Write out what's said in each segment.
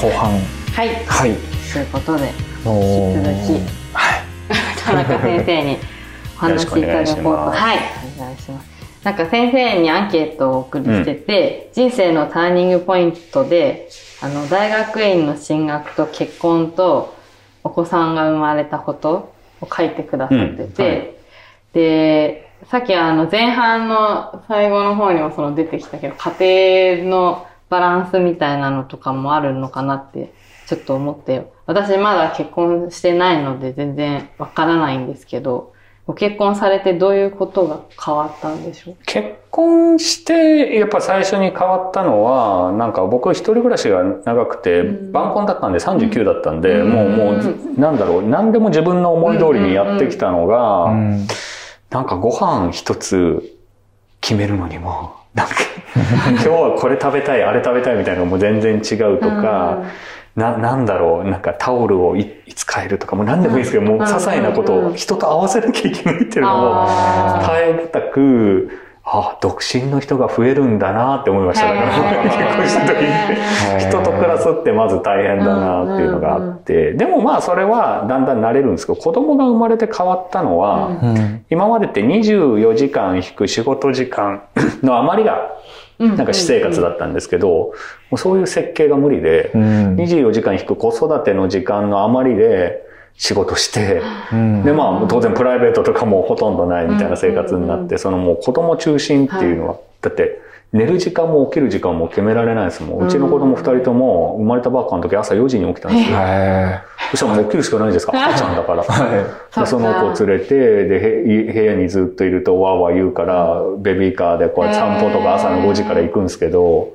後半。はい。はい。ということで、引き続はい。田中先生にお話しいただこうと。よろしくお願いしますはい。お願いします。なんか先生にアンケートをお送りしてて、人生のターニングポイントで、あの、大学院の進学と結婚とお子さんが生まれたことを書いてくださってて、うんはいで、さっきあの前半の最後の方にもその出てきたけど、家庭のバランスみたいなのとかもあるのかなってちょっと思って、私まだ結婚してないので全然わからないんですけど、ご結婚されてどういうことが変わったんでしょう？結婚して、やっぱ最初に変わったのは、なんか僕一人暮らしが長くて、うん。晩婚だったんで39だったんで、うん。もう、もう、なんだろう、何でも自分の思い通りにやってきたのが、うん。なんかご飯一つ決めるのにも、なんか、今日はこれ食べたい、あれ食べたいみたいなのも全然違うとか、な、なんだろう、なんかタオルをいいつ変えるとか、もう何でもいいですけど、もう些細なことを人と合わせなきゃいけないっていうのを、あー耐え難く、あ、独身の人が増えるんだなって思いましたね。へー 結婚した時に。人と暮らすってまず大変だなっていうのがあって、でもまあそれはだんだん慣れるんですけど、子供が生まれて変わったのは、うんうん。今までって24時間引く仕事時間の余りがななんか私生活だったんですけど、もうそういう設計が無理でう、ん。24時間引く子育ての時間の余りで仕事して、うんで、まあ、当然プライベートとかもほとんどないみたいな生活になって、そのもう子供中心っていうのは、だって、寝る時間も起きる時間も決められないですもん。うちの子供二人とも生まれたばっかの時朝4時に起きたんですよ。へそしたらもう起きるしかないですから、赤ちゃんだから。ーはい。でその子を連れて、で、へ部屋にずっといるとわーわー言うから、ベビーカーでこうやって散歩とか朝の5時から行くんですけど、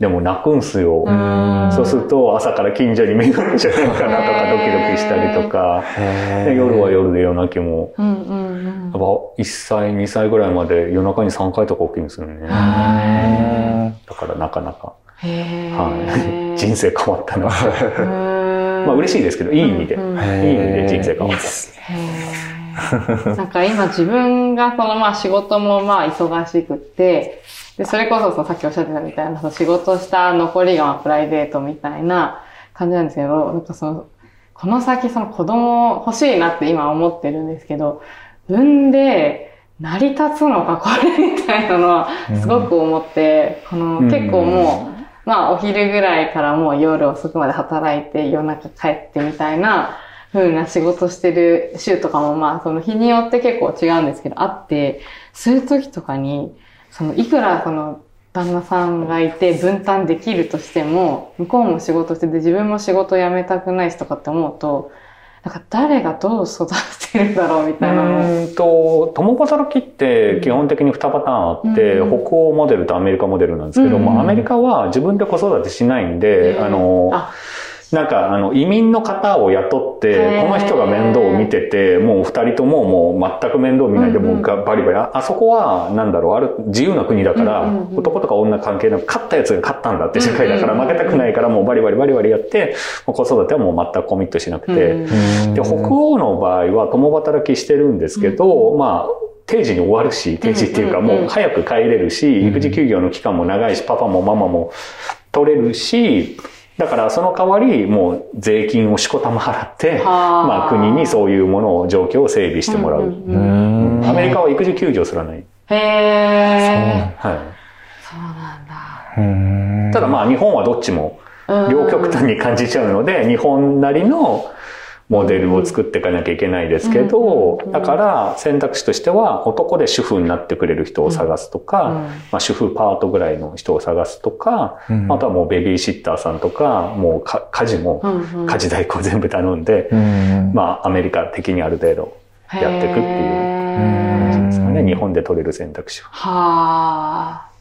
でも泣くんすよ。うん。そうすると朝から近所に迷惑じゃないかなとかドキドキしたりとか、夜は夜で夜泣きも、うんうんやっぱ1歳、2歳ぐらいまで夜中に3回とか起きるんですよね。だからなかなか、はい、人生変わったな。まあ嬉しいですけど、いい意味で。いい意味で人生変わった。なんか今自分がそのまあ仕事もまあ忙しくって、で、それこそそのさっきおっしゃってたみたいな、その仕事した残りがまあプライベートみたいな感じなんですけど、なんかその、この先その子供欲しいなって今思ってるんですけど、産んで成り立つのかこれみたいなのはすごく思って、このうん。結構もう、まあお昼ぐらいからもう夜遅くまで働いて夜中帰ってみたいな風な仕事してる週とかもまあその日によって結構違うんですけどあって、そういう時とかに、そのいくらその旦那さんがいて分担できるとしても、向こうも仕事してて自分も仕事辞めたくないしとかって思うと、なんか誰がどう育ててるんだろうみうたいなの。を。ーんと、共働きって基本的に2パターンあって、うん。北欧モデルとアメリカモデルなんですけど、うん。もアメリカは自分で子育てしないんで、あの、あ、なんか、あの、移民の方を雇ってこの人が面倒を見てて、もう二人とももう全く面倒見ない。で、もうがバリバリ、ああそこは、なんだろう、ある、自由な国だから、男とか女関係なく、勝ったやつが勝ったんだって世界だから、負けたくないから、もうバリバリバリバリやって、子育てはもう全くコミットしなくて、うんで、北欧の場合は共働きしてるんですけど、まあ、定時に終わるし、定時っていうかもう早く帰れるし、育児休業の期間も長いし、パパもママも取れるし、だからその代わりもう税金をしこたま払って、はあまあ国にそういうものを、状況を整備してもらう。んんううんん。アメリカは育児休業すらない。へえ。はい。そうなんだ。うんただまあ日本はどっちもうん両極端に感じちゃうので、日本なりのモデルを作っていかなきゃいけないですけどうん、だから選択肢としては男で主婦になってくれる人を探すとうんか、まあ主婦パートぐらいの人を探すとか、うんあとはもうベビーシッターさんとか、もうか家事も家事代行全部頼んで、うん。まあアメリカ的にある程度やっていくっていう感じですかね。日本で取れる選択肢は。はあ。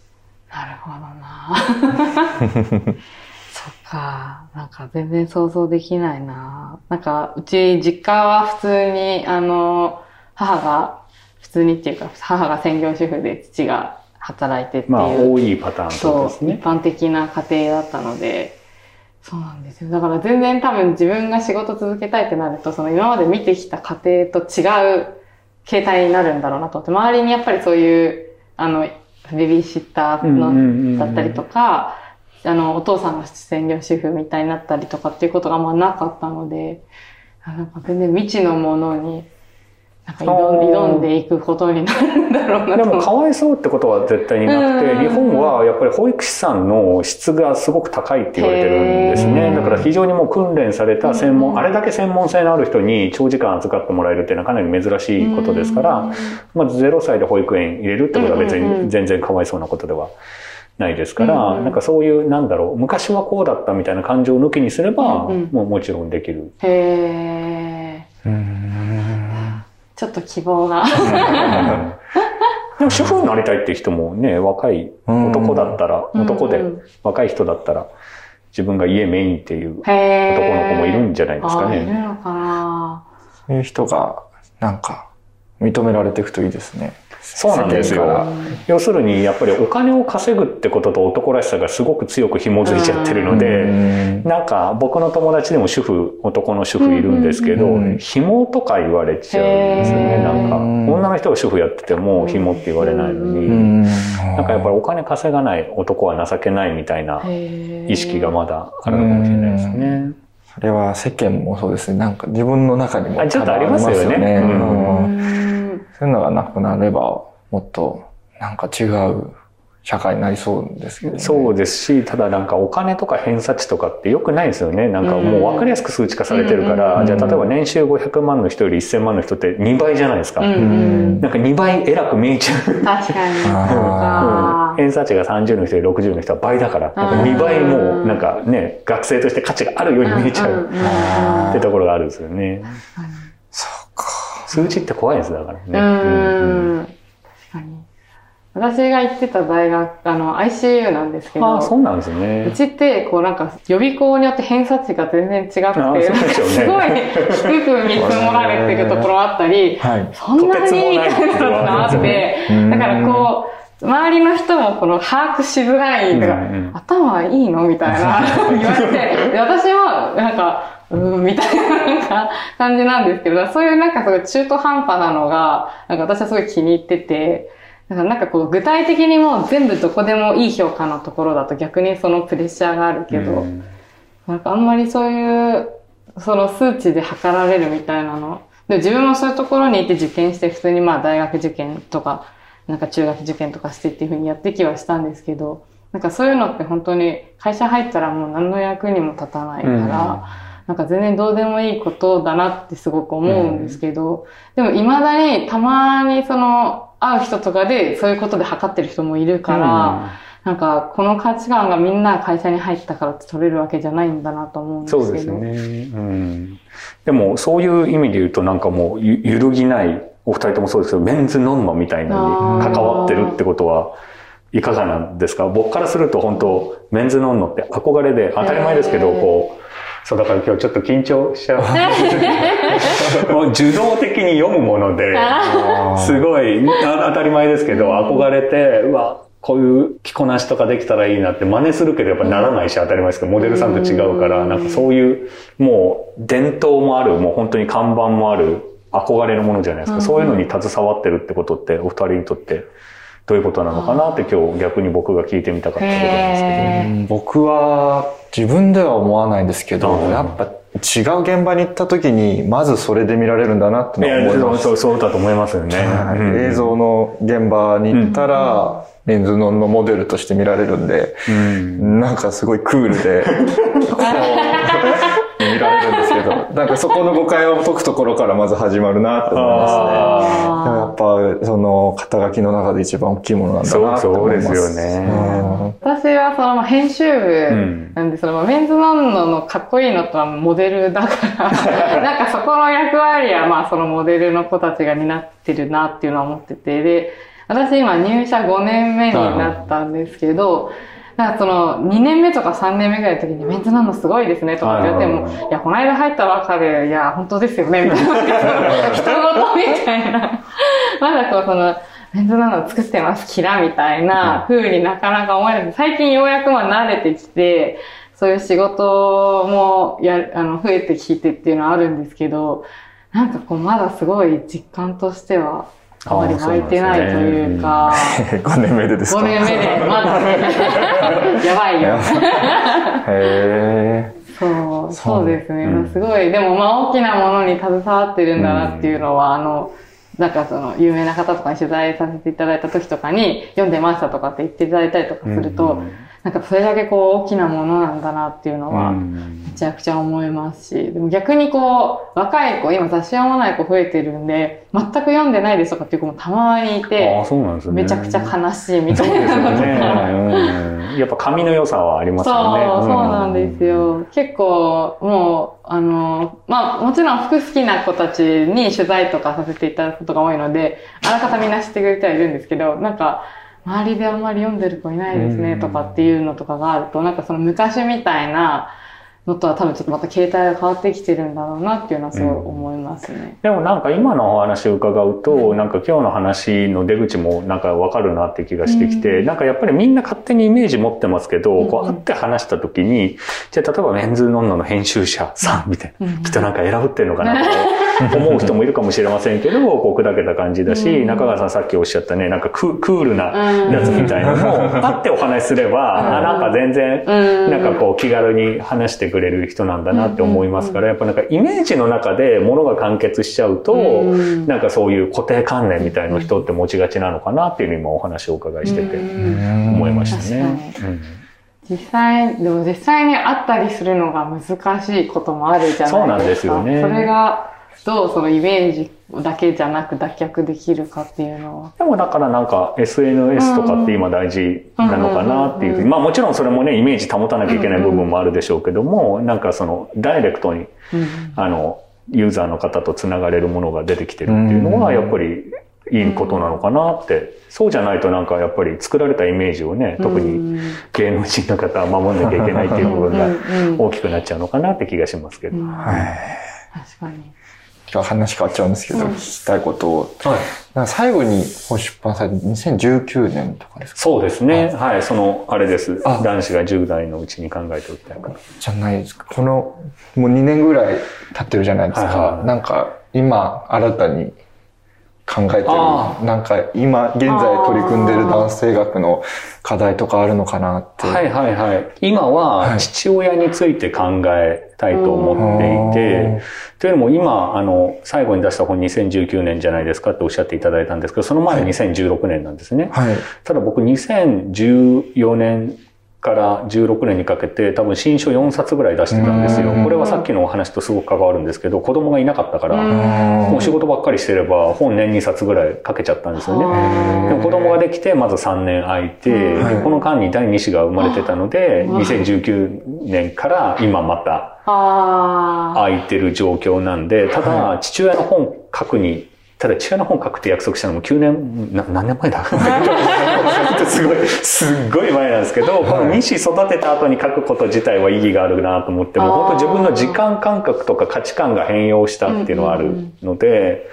なるほどな。そっか。なんか全然想像できないな。なんか、うち実家は普通に、あの、母が、普通にっていうか、母が専業主婦で父が働いてっていう。まあ多いパターンそうそうですね一。般的な家庭だったので、そうなんですよ。だから全然多分自分が仕事続けたいってなると、その今まで見てきた家庭と違う形態になるんだろうなと思って、周りにやっぱりそういう、あの、ベビーシッターの、だったりとか、あの、お父さんが専業主婦みたいになったりとかっていうことがあんまなかったので、あなんか全然未知のものに、なんか挑んでいくことになるんだろうな。でもかわいそうってことは絶対になくて、うん。日本はやっぱり保育士さんの質がすごく高いって言われてるんですへね。ー。だから非常にもう訓練された専門、うん。あれだけ専門性のある人に長時間預かってもらえるっていうのはかなり珍しいことですから、まず0歳で保育園入れるってことは別に全然かわいそうなことではないですから、うんうんなんかそういう、なんだろう、昔はこうだったみたいな感情を抜きにすれば、うんうんもうもちろんできる。へー。うんちょっと希望が。でも主婦になりたいって人もね、若い男だったら、男でうん若い人だったら、自分が家メインっていう。男の子もいるんじゃないですかあいるね。のかなそういう人が、なんか、認められていくといいですね。そうなんですよ。要するに、やっぱりお金を稼ぐってことと男らしさがすごく強く紐づいちゃってるのうで、ん。なんか僕の友達でも主婦、男の主婦いるんですけど紐とか言われちゃうんですよね。なんか、女の人が主婦やってても紐って言われないのうに、うんなんかやっぱりお金稼がない男は情けないみたいな意識がまだあるのかもしれないですね。それは世間もそうですね。なんか自分の中にもあちょっとありますよね。うんそういうのがなくなれば、もっとなんか違う社会になりそうですけどね。そうですし、ただなんかお金とか偏差値とかって良くないですよね。なんかもう分かりやすく数値化されてるから、うんじゃあ例えば年収500万の人より1000万の人って2倍じゃないですか。うんうんなんか2倍偉く見えちゃう。確かに。偏差値が30の人より60の人は倍だから、なんか2倍もうなんかね、学生として価値があるように見えちゃうあってところがあるんですよね。数値って怖いです、だからね。確かに。私が行ってた大学、あの、ICU なんですけど、ああ、そうなんですうね。ちって、こうなんか、予備校によって偏差値が全然違くて、ねすごい低く見積もられてるところあったり、はい。そんなにみたいなのがあって、うんだからこう、周りの人もこの把握しづらい、だからうんうん頭いいのみたいな 言われて、で私はなんか、うーん、みたいななんか感じなんですけど、そういうなんかすごい中途半端なのが、なんか私はすごい気に入ってて、だからなんかこう具体的にもう全部どこでもいい評価のところだと逆にそのプレッシャーがあるけど、うんなんかあんまりそういう、その数値で測られるみたいなの。で自分もそういうところにいて受験して普通にまあ大学受験とか、なんか中学受験とかしてっていうふうにやってきはしたんですけど、なんかそういうのって本当に会社入ったらもう何の役にも立たないから、うんなんか全然どうでもいいことだなってすごく思うんですけど、でも未だにたまにその会う人とかでそういうことで測ってる人もいるから、なんか、この価値観がみんな会社に入ったからって取れるわけじゃないんだなと思うんですけど。そうですね。うん。でも、そういう意味で言うと、なんかもう、ゆ揺るぎない、お二人ともそうですけど、メンズノンノみたいに関わってるってことは、いかがなんですか？僕からすると本当、メンズノンノって憧れで、当たり前ですけど、こう、そうだから今日ちょっと緊張しちゃう。もう受動的に読むもので、すごい、あ当たり前ですけど、憧れて、うわ、こういう着こなしとかできたらいいなって真似するけどやっぱならないし当たり前ですけど、モデルさんと違うから、うん。なんかそういう、もう伝統もある、もう本当に看板もある、憧れのものじゃないですか。うん。そういうのに携わってるってことって、お二人にとってどういうことなのかなって今日逆に僕が聞いてみたかったことなんですけど。僕は自分では思わないんですけど、うん。やっぱ違う現場に行った時に、まずそれで見られるんだなって思います。そう、そうだと思いますよね。はい。うん。映像の現場に行ったら、レンズノンのモデルとして見られるんで、うん。なんかすごいクールで、けど、なんかそこの誤解を解くところからまず始まるなって思いますね。やっぱ、その、肩書きの中で一番大きいものなんだなってそう思います。そうですよね私はそのまあ編集ん部なんで、そのまあメンズノンノのかっこいいのとはモデルだから、なんかそこの役割はまあそのモデルの子たちが担ってるなっていうのは思ってて、で、私今入社5年目になったんですけど、なんかその2年目とか3年目ぐらいの時にメンズノンノすごいですねとかって言われても、はいいや、この間入ったばっかで、いや、本当ですよね、みたいな。人事みたいな。まだこう、その、メンズなの作ってます、キラみたいな風になかなか思えない。最近ようやくまあ慣れてきて、そういう仕事もや、あの、増えてきてっていうのはあるんですけど、なんかこう、まだすごい実感としては、あまり湧いてないというか、5年目でです5か年目で、まだね、やばいよ。へ そう、そうですね。うん。すごい、でもまあ大きなものに携わってるんだなっていうのは、あの、なんかその、有名な方とかに取材させていただいた時とかに、読んでましたとかって言っていただいたりとかすると、なんかそれだけこう大きなものなんだなっていうのは、めちゃくちゃ思いますし、でも逆にこう、若い子、今雑誌読まない子増えてるんで、全く読んでないですとかっていう子もたまにいあてあ、、そうなんですね。めちゃくちゃ悲しいみたいなのとか。ね。うんやっぱ紙の良さはありますそう、よね。そうなんですよ。結構、もう、あの、まあ、もちろん服好きな子たちに取材とかさせていただくことが多いので、あらかたみんな知ってくれてはいるんですけど、なんか、周りであんまり読んでる子いないですねとかっていうのとかがあると、なんかその昔みたいなのとは多分ちょっとまた携帯が変わってきてるんだろうなっていうのはすごい思いますね。でもなんか今のお話を伺うと、なんか今日の話の出口もなんかわかるなって気がしてきて、うん。なんかやっぱりみんな勝手にイメージ持ってますけど、うん。こう会って話した時に、じゃあ例えばメンズノンノの編集者さんみたいな、うん。きっとなんか選ぶってんのかなと 思う人もいるかもしれませんけど、こう砕けた感じだし、うん。中川さんさっきおっしゃったね、なんかククールなやつみたいなのも、会ってお話しすれば、あなんか全然、うん。なんかこう気軽に話してくれる人なんだなって思いますから、やっぱなんかイメージの中で物が完結しちゃうと、うん。なんかそういう固定観念みたいな人って持ちがちなのかなっていうのを今お話をお伺いしててうん。思いましたね。実際、でも実際に会ったりするのが難しいこともあるじゃないですか。そうなんですよね。それが、どうそのイメージだけじゃなく脱却できるかっていうのは。でもだからなんか SNS とかって今大事なのかなっていうふうに、うんまあもちろんそれもね、イメージ保たなきゃいけない部分もあるでしょうけども、なんかそのダイレクトにうんあの、ユーザーの方とつながれるものが出てきてるっていうのは、うんやっぱりいいことなのかなって。そうじゃないとなんかやっぱり作られたイメージをね、特に芸能人の方は守んなきゃいけないっていう部分が大きくなっちゃうのかなって気がしますけど。確かに。話変わっちゃうんですけど、うん聞きたいことを。なんか最後にこう出版された2019年とかですか？そうですね。はい、その、あれです。あ男子が10代のうちに考えておきたいから。じゃないですか。この、もう2年ぐらい経ってるじゃないですか。はいはいはいなんか、今、新たに考えてるあ。なんか、今、現在取り組んでる男性学の課題とかあるのかなって。はいはいはい。今ははい父親について考えたいと思っていて、というのも今、あの、最後に出した本2019年じゃないですかっておっしゃっていただいたんですけど、その前は2016年なんですね。はい。ただ僕2014年から16年にかけて多分新書4冊ぐらい出してたんですようん。これはさっきのお話とすごく関わるんですけど、子供がいなかったから、うんもう仕事ばっかりしてれば本年2冊ぐらいかけちゃったんですよね。でも子供ができて、まず3年空いて、この間に第2子が生まれてたので、うん2019年から今またあ空いてる状況なんで、ただ、父親の本書くに、ただ父親の本書くって約束したのも9年、な何年前だ？すごい、すっごい前なんですけど、この2子育てた後に書くこと自体は意義があるなと思って、もう本当自分の時間感覚とか価値観が変容したっていうのはあるので、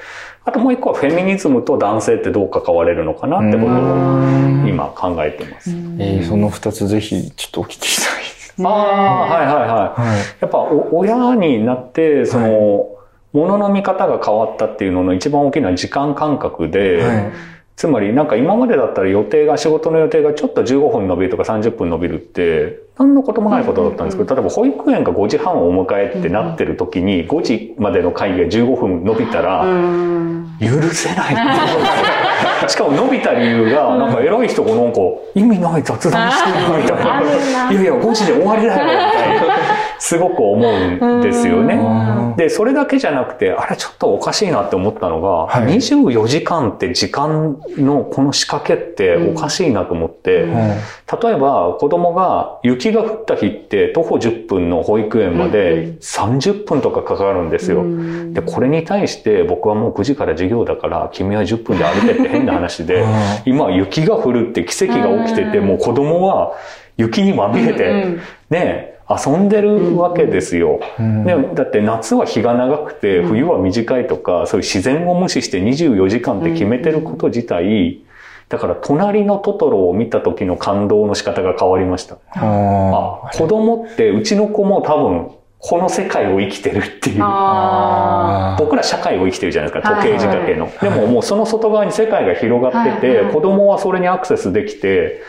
あともう一個はフェミニズムと男性ってどう関われるのかなってことをうん今考えてます。えーその二つぜひ、ちょっとお聞きしたいです。ああ、はいはいはい。はい。やっぱお親になって、その、ものの見方が変わったっていうのの一番大きな時間感覚で、はい。つまりなんか今までだったら予定が、仕事の予定がちょっと15分伸びるとか30分伸びるって、何のこともないことだったんですけど、例えば保育園が5時半をお迎えってなってる時に、5時までの会議が15分伸びたら、うん。許せない。しかも伸びた理由が、なんか偉い人がなんか、意味ない雑談してるみたいな。いやいや、5時で終わりだよ、みたいな。すごく思うんですよね。うん。で、それだけじゃなくて、あれちょっとおかしいなって思ったのが、はい。24時間って時間のこの仕掛けっておかしいなと思って、うん。例えば子供が雪が降った日って徒歩10分の保育園まうんうでん30分とかかかるんですよ。うん。で、これに対して僕はもう9時から授業だから君は10分で歩けって変な話でうん、今雪が降るって奇跡が起きてて、うん。もう子供は雪にまみれてうん、ね、遊んでるわけですよ。うん。でだって夏は日が長くてうん。冬は短いとか、そういう自然を無視して24時間って決めてること自体、だから隣のトトロを見た時の感動の仕方が変わりました。ああ、子供ってうちの子も多分この世界を生きてるっていう。あ僕ら社会を生きてるじゃないですか、はい時計仕掛けの。でももうその外側に世界が広がってて、はいはい子供はそれにアクセスできて、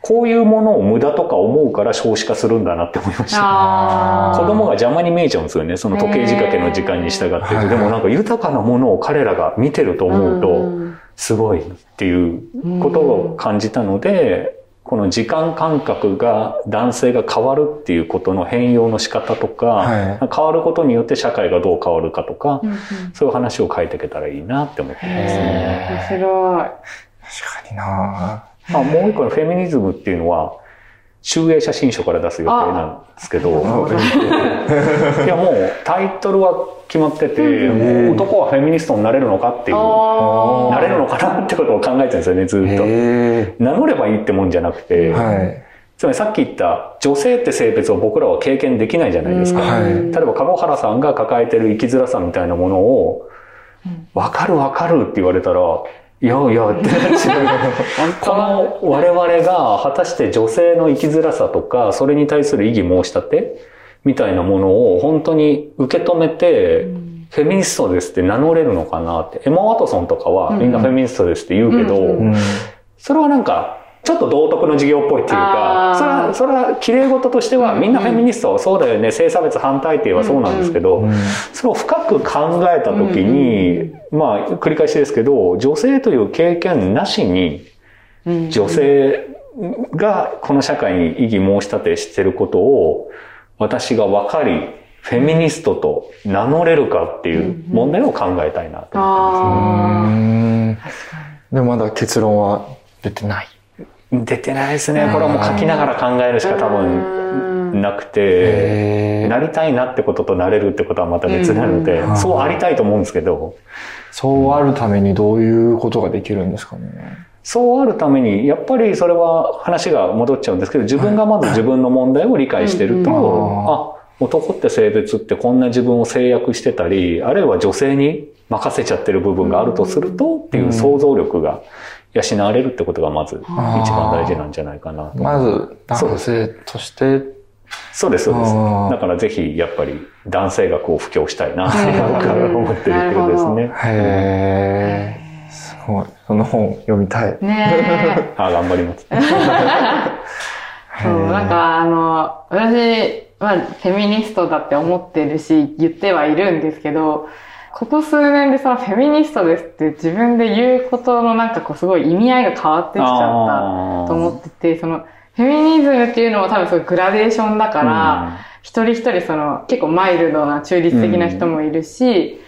こういうものを無駄とか思うから少子化するんだなって思いまーした。子供が邪魔に見えちゃうんですよね、その時計仕掛けの時間に従って。でもなんか豊かなものを彼らが見てると思うと、すごいっていうことを感じたので、この時間感覚が男性が変わるっていうことの変容の仕方とか、はい変わることによって社会がどう変わるかとか、うんうんそういう話を書いていけたらいいなって思ってますね。面白い。確かになまあ、もう一個のフェミニズムっていうのは、集英写真書から出す予定なんですけど、いやもうタイトルは決まってて、うん。男はフェミニストになれるのかっていう、なれるのかなってことを考えてるんですよね、ずっと。へ名乗ればいいってもんじゃなくて、え。はい。つまりさっき言った女性って性別を僕らは経験できないじゃないですか。はい。例えば、籠原さんが抱えてる生きづらさみたいなものを、わかるわかるって言われたら、いやいやってなっちゃう。この我々が果たして女性の生きづらさとか、それに対する異議申し立て？みたいなものを本当に受け止めて、フェミニストですって名乗れるのかなって。エマ・ワトソンとかはみんなフェミニストですって言うけど、うんうん。それはなんか、ちょっと道徳の授業っぽいっていうかそれは、それは綺麗事としては、みんなフェミニストはそうだよね、性差別反対って言えばそうなんですけど、うん。それを深く考えたときに、まあ、繰り返しですけど、女性という経験なしに、うん女性がこの社会に異議申し立てしてることを、私が分かり、フェミニストと名乗れるかっていう問題を考えたいなと思ってます。でもまだ結論は出てない。出てないですね。これはもう書きながら考えるしか多分なくて。なりたいなってこととなれるってことはまた別なのでう、ん。そうありたいと思うんですけど、そうあるためにどういうことができるんですかね。そうあるために、やっぱりそれは話が戻っちゃうんですけど、自分がまず自分の問題を理解してると、うんあ、男って性別ってこんな自分を制約してたり、あるいは女性に任せちゃってる部分があるとすると、っていう想像力が養われるってことがまず一番大事なんじゃないかなと。まず、男性として、そうです、そうですあー。だからぜひ、やっぱり男性学を布教したいなって僕は 思ってるってことですね。へえ。すごい。その本読みたい。ね あ、頑張ります。え。そう、なんかあの、私はフェミニストだって思ってるし、言ってはいるんですけど、ここ数年でそのフェミニストですって自分で言うことのなんかこうすごい意味合いが変わってきちゃったと思ってて、そのフェミニズムっていうのも多分そういうグラデーションだから、一人一人その結構マイルドな中立的な人もいるし、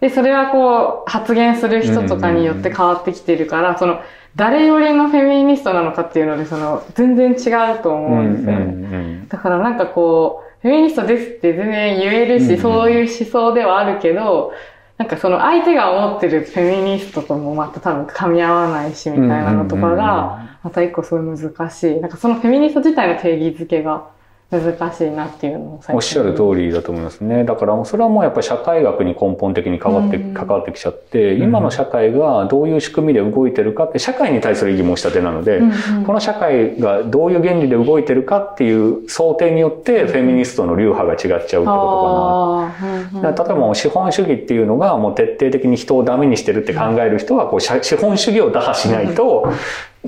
で、それはこう発言する人とかによって変わってきてるから、その誰よりのフェミニストなのかっていうので、その全然違うと思うんですよね。だからなんかこう、フェミニストですって全然言えるし、うんそういう思想ではあるけど、なんかその相手が思ってるフェミニストともまた多分噛み合わないしみたいなのとかが、また一個すごい難しい。なんかそのフェミニスト自体の定義づけが難しいなっていうのをおっしゃる通りだと思いますね。だから、それはもうやっぱり社会学に根本的に変わって、うん。関わってきちゃって、今の社会がどういう仕組みで動いてるかって、社会に対する異議申し立てなので、うんうん。この社会がどういう原理で動いてるかっていう想定によって、フェミニストの流派が違っちゃうってことかな。あーうんうんだから例えば資本主義っていうのがもう徹底的に人をダメにしてるって考える人はこう資本主義を打破しないと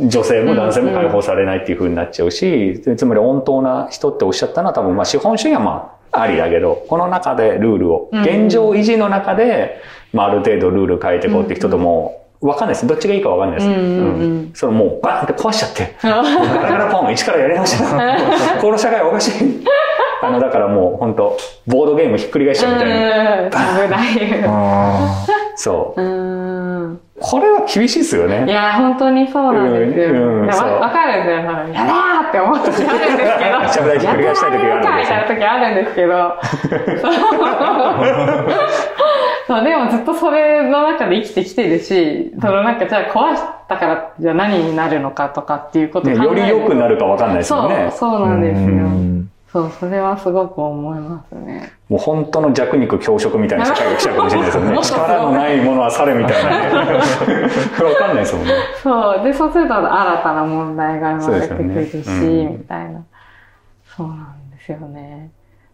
女性も男性も解放されないっていう風になっちゃうし、つまり温当な人っておっしゃったのは多分まあ資本主義はまあありだけど、この中でルールを、うん現状維持の中で、まあある程度ルール変えていこうって人とも、わかんないです。どっちがいいかわかんないです。うんそれもうバーンって壊しちゃって、ガラガラポン、一からやり直しだ。この社会おかしい。あの、だからもう本当ボードゲームひっくり返しちゃうみたいな。うん危ない。あそう。うん。これは厳しいですよいね。や、本当にそうなんですよ。うんうんそういやわわかるんですよ。やだーって思う時あるんですけど。しゃべりひっくり返したい時があるんですよ時あるんですけど。そう、でもずっとそれの中で生きてきてるし、そのなんかじゃあ壊したからじゃあ何になるのかとかっていうことをね考えるより良くなるかわかんないですもんねそう、。そうあ。なんですよ。うんそう、それはすごく思いますね。もう本当の弱肉強食みたいな社会が来ちゃうかもしれないですよね。力のないものは去れみたいなね。わかんないですもんね。そう。で、そうすると新たな問題が生まれてくるし、ねうんみたいな。そうなんですよね。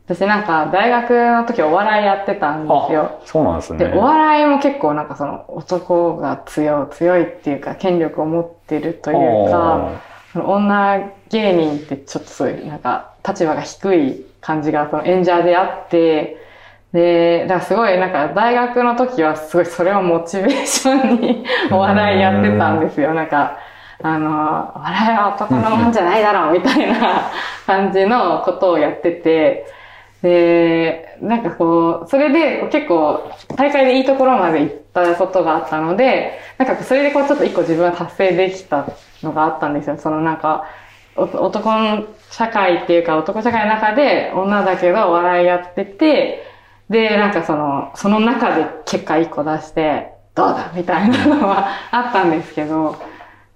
私なんか大学の時お笑いやってたんですよ。そうなんですね。で、お笑いも結構なんかその男が強い、強いっていうか権力を持ってるというか、その女芸人ってちょっとそういうなんか立場が低い感じがその演者であって、で、だからすごいなんか大学の時はすごいそれをモチベーションにお笑いやってたんですよ。なんか、あの、笑いは男のもんじゃないだろうみたいな感じのことをやってて、で、なんかこう、それで結構大会でいいところまで行ったことがあったので、なんかそれでこうちょっと一個自分は達成できたのがあったんですよ。そのなんか、男の社会っていうか男社会の中で女だけど笑いやってて、で、なんかその、その中で結果一個出して、どうだみたいなのは あったんですけど、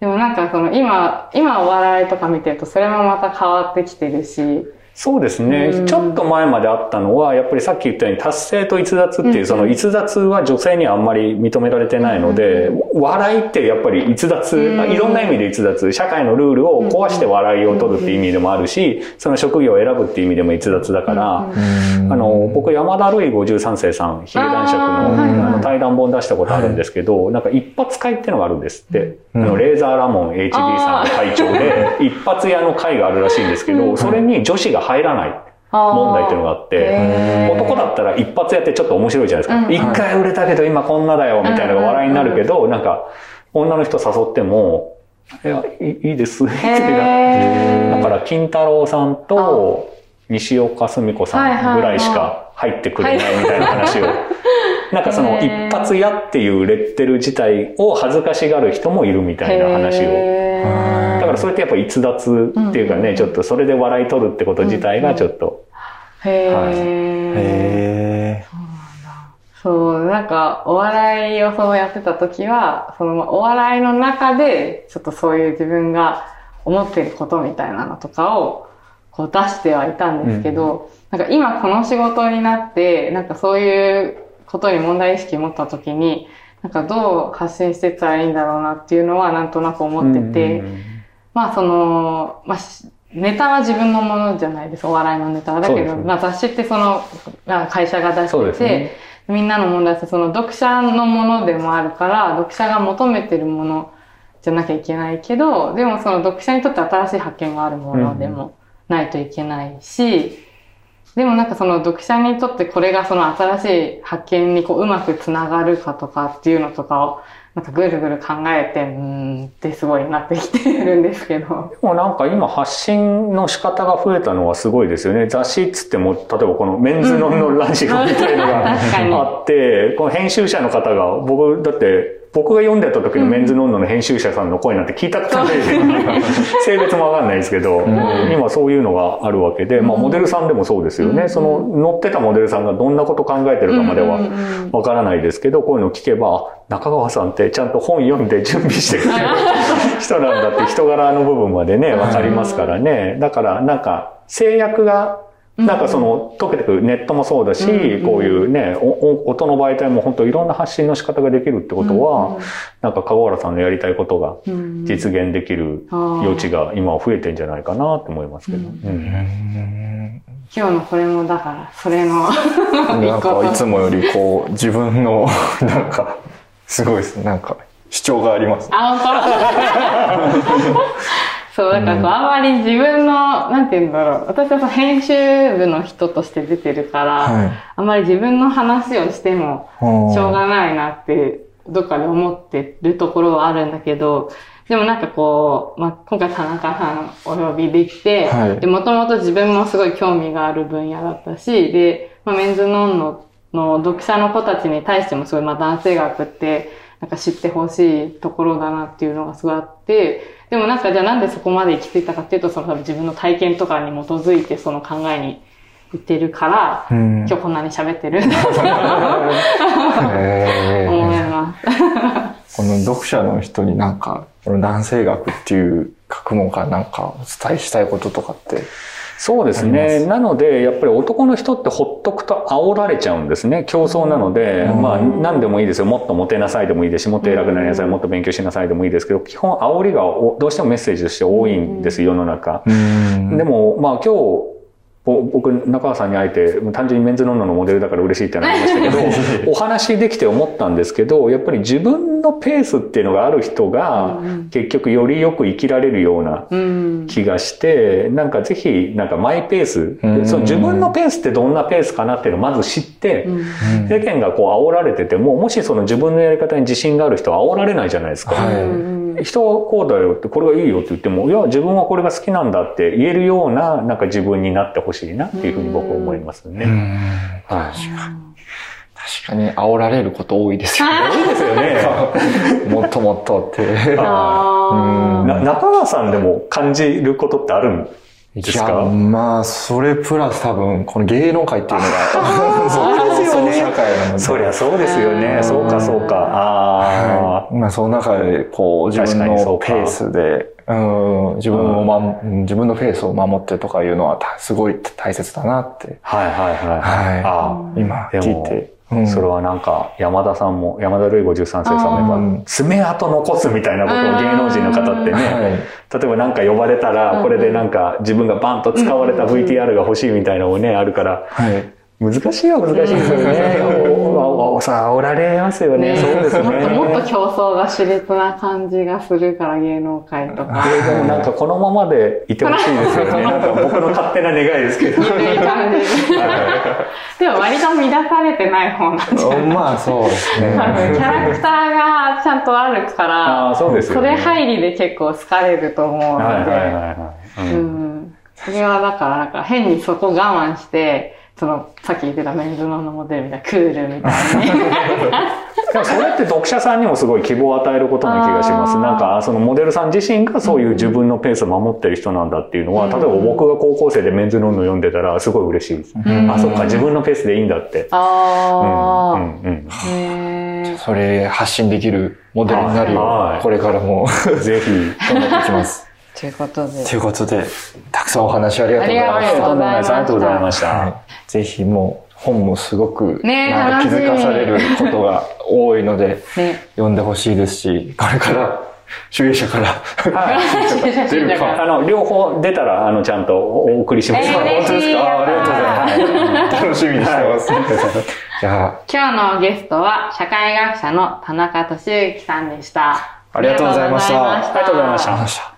でもなんかその今、今お笑いとか見てるとそれもまた変わってきてるし、そうですね、うん。ちょっと前まであったのは、やっぱりさっき言ったように達成と逸脱っていう、うん。その逸脱は女性にはあんまり認められてないので、笑いってやっぱり逸脱、うん。いろんな意味で逸脱、社会のルールを壊して笑いを取るっていう意味でもあるし、その職業を選ぶっていう意味でも逸脱だから、あの、僕、山田るい53世さん、ヒゲ男爵のあの対談本出したことあるんですけど、なんか一発会っていうのがあるんですって。うん。あの、レーザーラモン HD さんの会長で、一発屋の会があるらしいんですけど、それに女子が入らない問題っていうのがあって、男だったら一発やってちょっと面白いじゃないですか。うん一回売れたけど今こんなだよ、みたいなのが笑いになるけど、なんか、女の人誘っても、いや、いいいいです。ってなってへーだから、金太郎さんと西岡澄子さんぐらいしか入ってくれないみたいな話を。なんかその一発屋っていうレッテル自体を恥ずかしがる人もいるみたいな話を。からそれってやっぱ逸脱っていうかね、ちょっとそれで笑い取るってこと自体がちょっと。へはいー。へそう、なんか、お笑いをそうやってた時は、その、お笑いの中で、ちょっとそういう自分が思ってることみたいなのとかを、こう出してはいたんですけど、なんか今この仕事になって、なんかそういうことに問題意識持った時に、なんかどう発信してたらいいんだろうなっていうのはなんとなく思ってて、まあその、まあしネタは自分のものじゃないです。お笑いのネタは。だけど、ねまあ雑誌ってその、まあ会社が出してて、ねみんなのものだし、その読者のものでもあるから、読者が求めてるものじゃなきゃいけないけど、でもその読者にとって新しい発見があるものでもないといけないし、でもなんかその読者にとってこれがその新しい発見にこううまくつながるかとかっていうのとかをなんかぐるぐる考えて、うーんってすごいなってきてるんですけど。でもなんか今発信の仕方が増えたのはすごいですよね。雑誌っつっても、例えばこのメンズノンノラジオみたいのがあって、この編集者の方が、僕、だって、僕が読んでた時のメンズノンノの編集者さんの声なんて聞いたことない。性別もわかんないですけど、今そういうのがあるわけで、まあモデルさんでもそうですよね。その乗ってたモデルさんがどんなこと考えてるかまではわからないですけど、こういうの聞けば、あ中川さんってちゃんと本読んで準備してくれる。人なんだって人柄の部分までね、わかりますからね。だからなんか制約が、なんかその解けてくるネットもそうだし、うんこういうね、おお音の媒体も本当いろんな発信の仕方ができるってことは、なんか籠原さんのやりたいことがうん実現できる余地が今は増えてんじゃないかなと思いますけど。うん。うん。今日のこれもだから、それのー なんかいつもよりこう、自分の、なんか、すごいですね。なんか、主張があります。あ、本当？そう、だからこう、あんまり自分の、なんて言うんだろう。私は編集部の人として出てるから、はい。あんまり自分の話をしても、しょうがないなって、どっかで思ってるところはあるんだけど、でもなんかこう、まあ、今回田中さんお呼びできて、はい。で、もともと自分もすごい興味がある分野だったし、で、まあ、メンズノンノの読者の子たちに対してもすごい、まあ、男性学って、なんか知ってほしいところだなっていうのがすごいあって、でもなんかじゃあなんでそこまで行き着いたかっていうと、その多分自分の体験とかに基づいてその考えに行ってるから、うん今日こんなに喋ってるー思います。この読者の人になんか、この男性学っていう学問からなんかお伝えしたいこととかって。そうですね。なので、やっぱり男の人ってほっとくと煽られちゃうんですね。競争なので、うんまあ何でもいいですよ。もっとモテなさいでもいいですし、もっと偉くなりなさい、もっと勉強しなさいでもいいですけど、基本煽りがおどうしてもメッセージとして多いんです、世の中。うんでも、まあ今日、ぼ僕、中川さんに会えて、単純にメンズノンノのモデルだから嬉しいってなりましたけど、お話できて思ったんですけど、やっぱり自分のペースっていうのがある人が、結局よりよく生きられるようなうん。気がして、なんかぜひ、なんかマイペース、うん。その自分のペースってどんなペースかなっていうのをまず知って、うん。世間がこう煽られてても、もしその自分のやり方に自信がある人は煽られないじゃないですか。人はこうだよって、これがいいよって言っても、いや、自分はこれが好きなんだって言えるような、なんか自分になってほしいなっていうふうに僕は思いますね。うんはい。確かに煽られること多いですよね。いいですよね。もっともっとって。中川さんでも感じることってあるん？いや、かまあ、それプラス多分、この芸能界っていうのが、そうですよね競争社会なので。そりゃそうですよね。うんそうか、そうか。あはいまあ、その中で、こう、自分のペースで、うん、自分をま、うん自分のペースを守ってとかいうのは、たすごい大切だなって、あ。はいはいはい。はいあ今聞いて。うんあ。それはなんか、山田さんも、山田るい53世さんもやっうんぱ、爪痕残すみたいなことを芸能人の方ってね、はい。例えばなんか呼ばれたら、これでなんか自分がバンと使われた VTR が欲しいみたいなのもね、あるから、はい。難しいよ、難しいですよね。おおさあ、おられますよね。ねそうですね。もっともっと競争が熾烈な感じがするから、芸能界とか。でもなんかこのままでいてほしいですよね。なんか僕の勝手な願いですけど。で。でも割と乱されてない方なんじゃないまあ、そうですね。キャラクターがちゃんとあるかあらあ、、そうですよそね。れ入りで結構好かれると思うので、はいはいはいはい。ううんん。それはだから、なんか変にそこ我慢して、その、さっき言ってたメンズノンのモデルみたいな、クールみたいに。でもそれって読者さんにもすごい希望を与えることな気がします。なんか、そのモデルさん自身がそういう自分のペースを守ってる人なんだっていうのは、うん例えば僕が高校生でメンズノンノ読んでたらすごい嬉しいです。んあ、そっか、自分のペースでいいんだって。うんあうんうんあ。へえ。それ発信できるモデルになるよはいうこれからも ぜひ。頑張っていきます。ということで。ということで、たくさんお話ありがとうございました。ありがとうございましたありがとうございました。はいぜひもう本もすごくねえなんか気づかされることが多いので ね。読んでほしいですし、これから主演者からはい。出るか。あの、両方出たら、あの、ちゃんとお送りします。えー本当ですか？あありがとうございます。楽しみにしてます。じゃあ、今日のゲストは、社会学者の田中俊之さんでしたありがとうございましたありがとうございました。